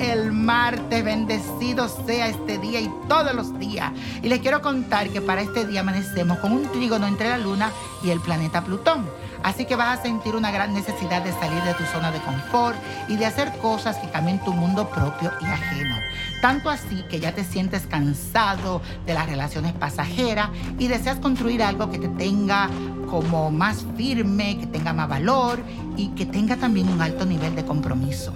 el martes. Bendecido sea este día y todos los días. Y les quiero contar que para este día amanecemos con un trígono entre la luna y el planeta Plutón. Así que vas a sentir una gran necesidad de salir de tu zona de confort y de hacer cosas que cambien tu mundo propio y ajeno. Tanto así que ya te sientes cansado de las relaciones pasajeras y deseas construir algo que te tenga como más firme, que tenga más valor y que tenga también un alto nivel de compromiso.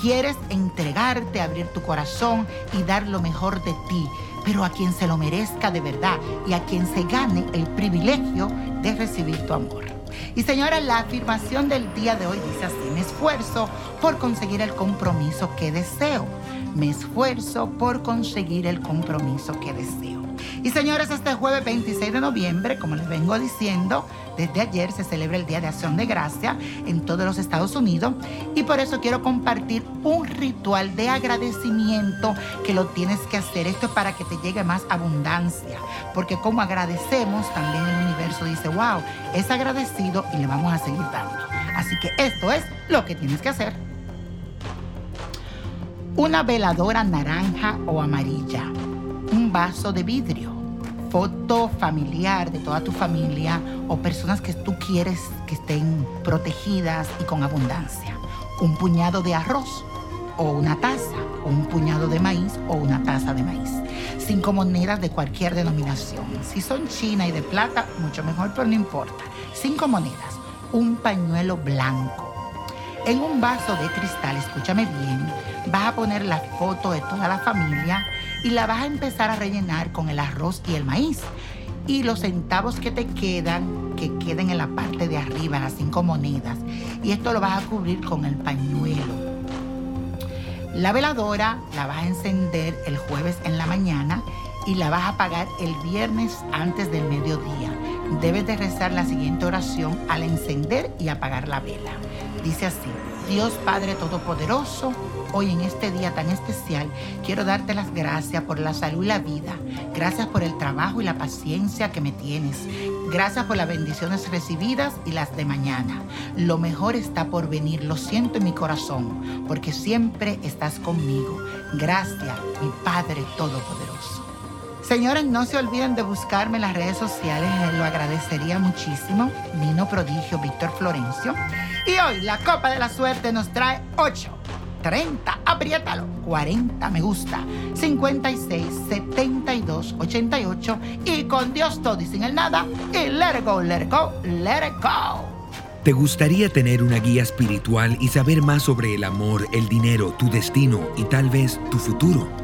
Quieres entregarte, abrir tu corazón y dar lo mejor de ti, pero a quien se lo merezca de verdad y a quien se gane el privilegio de recibir tu amor. Y señora, la afirmación del día de hoy dice así, esfuerzo por conseguir el compromiso que deseo. Me esfuerzo por conseguir el compromiso que deseo. Y señores, este jueves 26 de noviembre, como les vengo diciendo, desde ayer se celebra el Día de Acción de Gracia en todos los Estados Unidos y por eso quiero compartir un ritual de agradecimiento que lo tienes que hacer. Esto es para que te llegue más abundancia, porque como agradecemos, también el universo dice, wow, es agradecido y le vamos a seguir dando. Así que esto es lo que tienes que hacer. Una veladora naranja o amarilla, un vaso de vidrio foto familiar de toda tu familia o personas que tú quieres que estén protegidas y con abundancia. Un puñado de arroz o una taza, o un puñado de maíz o una taza de maíz. Cinco monedas de cualquier denominación. Si son china y de plata, mucho mejor, pero no importa. Cinco monedas. Un pañuelo blanco. En un vaso de cristal, escúchame bien, vas a poner la foto de toda la familia y la vas a empezar a rellenar con el arroz y el maíz. Y los centavos que te quedan, que queden en la parte de arriba, las cinco monedas. Y esto lo vas a cubrir con el pañuelo. La veladora la vas a encender el jueves en la mañana y la vas a apagar el viernes antes del mediodía. Debes de rezar la siguiente oración al encender y apagar la vela. Dice así, Dios Padre Todopoderoso, hoy en este día tan especial quiero darte las gracias por la salud y la vida. Gracias por el trabajo y la paciencia que me tienes. Gracias por las bendiciones recibidas y las de mañana. Lo mejor está por venir, lo siento en mi corazón, porque siempre estás conmigo. Gracias, mi Padre Todopoderoso. Señores, no se olviden de buscarme en las redes sociales, lo agradecería muchísimo. Nino Prodigio, Víctor Florencio. Y hoy la Copa de la Suerte nos trae 8. 30, apriétalo, 40 me gusta, 56, 72, 88 y con Dios todo y sin el nada y let it go, let it go, let it go. ¿Te gustaría tener una guía espiritual y saber más sobre el amor, el dinero, tu destino y tal vez tu futuro?